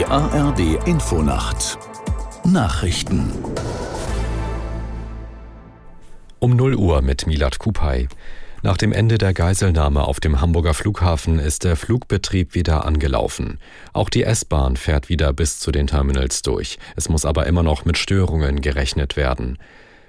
Die ARD Infonacht Nachrichten um 0 Uhr mit Milat Kupay. Nach dem Ende der Geiselnahme auf dem Hamburger Flughafen ist der Flugbetrieb wieder angelaufen. Auch die S-Bahn fährt wieder bis zu den Terminals durch. Es muss aber immer noch mit Störungen gerechnet werden.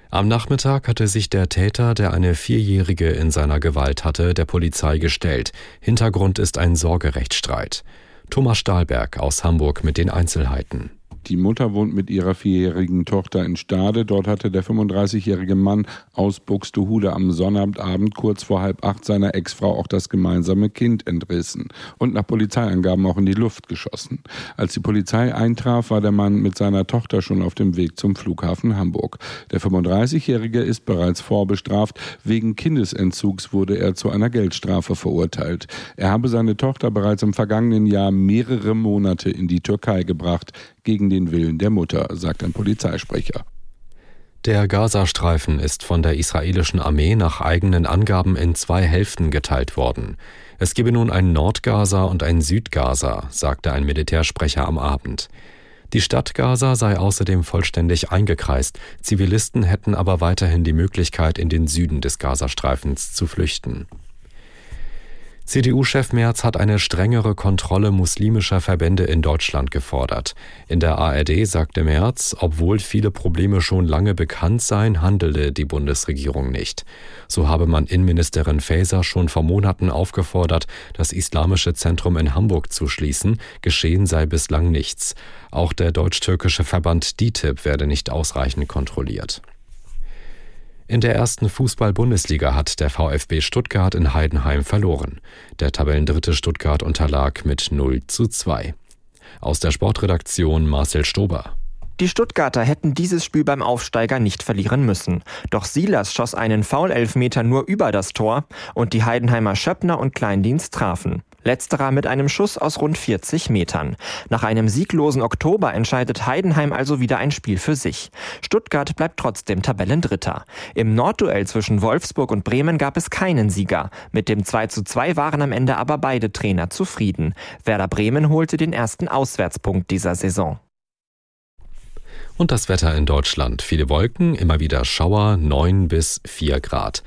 Am Nachmittag hatte sich der Täter, der eine Vierjährige in seiner Gewalt hatte, der Polizei gestellt. Hintergrund ist ein Sorgerechtsstreit. Thomas Stahlberg aus Hamburg mit den Einzelheiten. Die Mutter wohnt mit ihrer vierjährigen Tochter in Stade. Dort hatte der 35-jährige Mann aus Buxtehude am Sonnabendabend kurz vor halb acht seiner Ex-Frau auch das gemeinsame Kind entrissen und nach Polizeiangaben auch in die Luft geschossen. Als die Polizei eintraf, war der Mann mit seiner Tochter schon auf dem Weg zum Flughafen Hamburg. Der 35-jährige ist bereits vorbestraft. Wegen Kindesentzugs wurde er zu einer Geldstrafe verurteilt. Er habe seine Tochter bereits im vergangenen Jahr mehrere Monate in die Türkei gebracht gegen den Willen der Mutter, sagt ein Polizeisprecher. Der Gazastreifen ist von der israelischen Armee nach eigenen Angaben in zwei Hälften geteilt worden. Es gebe nun ein Nordgaza und ein Südgaza, sagte ein Militärsprecher am Abend. Die Stadt Gaza sei außerdem vollständig eingekreist, Zivilisten hätten aber weiterhin die Möglichkeit, in den Süden des Gazastreifens zu flüchten. CDU-Chef Merz hat eine strengere Kontrolle muslimischer Verbände in Deutschland gefordert. In der ARD sagte Merz, obwohl viele Probleme schon lange bekannt seien, handele die Bundesregierung nicht. So habe man Innenministerin Faeser schon vor Monaten aufgefordert, das Islamische Zentrum in Hamburg zu schließen. Geschehen sei bislang nichts. Auch der deutsch-türkische Verband DITIB werde nicht ausreichend kontrolliert. In der ersten Fußball-Bundesliga hat der VfB Stuttgart in Heidenheim verloren. Der Tabellendritte Stuttgart unterlag mit 0 zu 2. Aus der Sportredaktion Marcel Stober. Die Stuttgarter hätten dieses Spiel beim Aufsteiger nicht verlieren müssen. Doch Silas schoss einen Foul-Elfmeter nur über das Tor und die Heidenheimer Schöppner und Kleindienst trafen. Letzterer mit einem Schuss aus rund 40 Metern. Nach einem sieglosen Oktober entscheidet Heidenheim also wieder ein Spiel für sich. Stuttgart bleibt trotzdem Tabellendritter. Im Nordduell zwischen Wolfsburg und Bremen gab es keinen Sieger. Mit dem 2 zu 2 waren am Ende aber beide Trainer zufrieden. Werder Bremen holte den ersten Auswärtspunkt dieser Saison. Und das Wetter in Deutschland. Viele Wolken, immer wieder Schauer, 9 bis 4 Grad.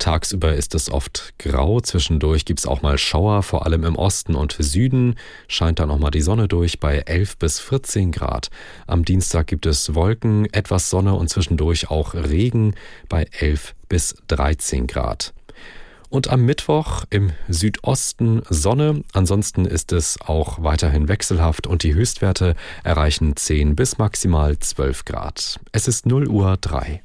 Tagsüber ist es oft grau, zwischendurch gibt es auch mal Schauer, vor allem im Osten und Süden scheint dann auch mal die Sonne durch bei 11 bis 14 Grad. Am Dienstag gibt es Wolken, etwas Sonne und zwischendurch auch Regen bei 11 bis 13 Grad. Und am Mittwoch im Südosten Sonne, ansonsten ist es auch weiterhin wechselhaft und die Höchstwerte erreichen 10 bis maximal 12 Grad. Es ist 0 Uhr 3.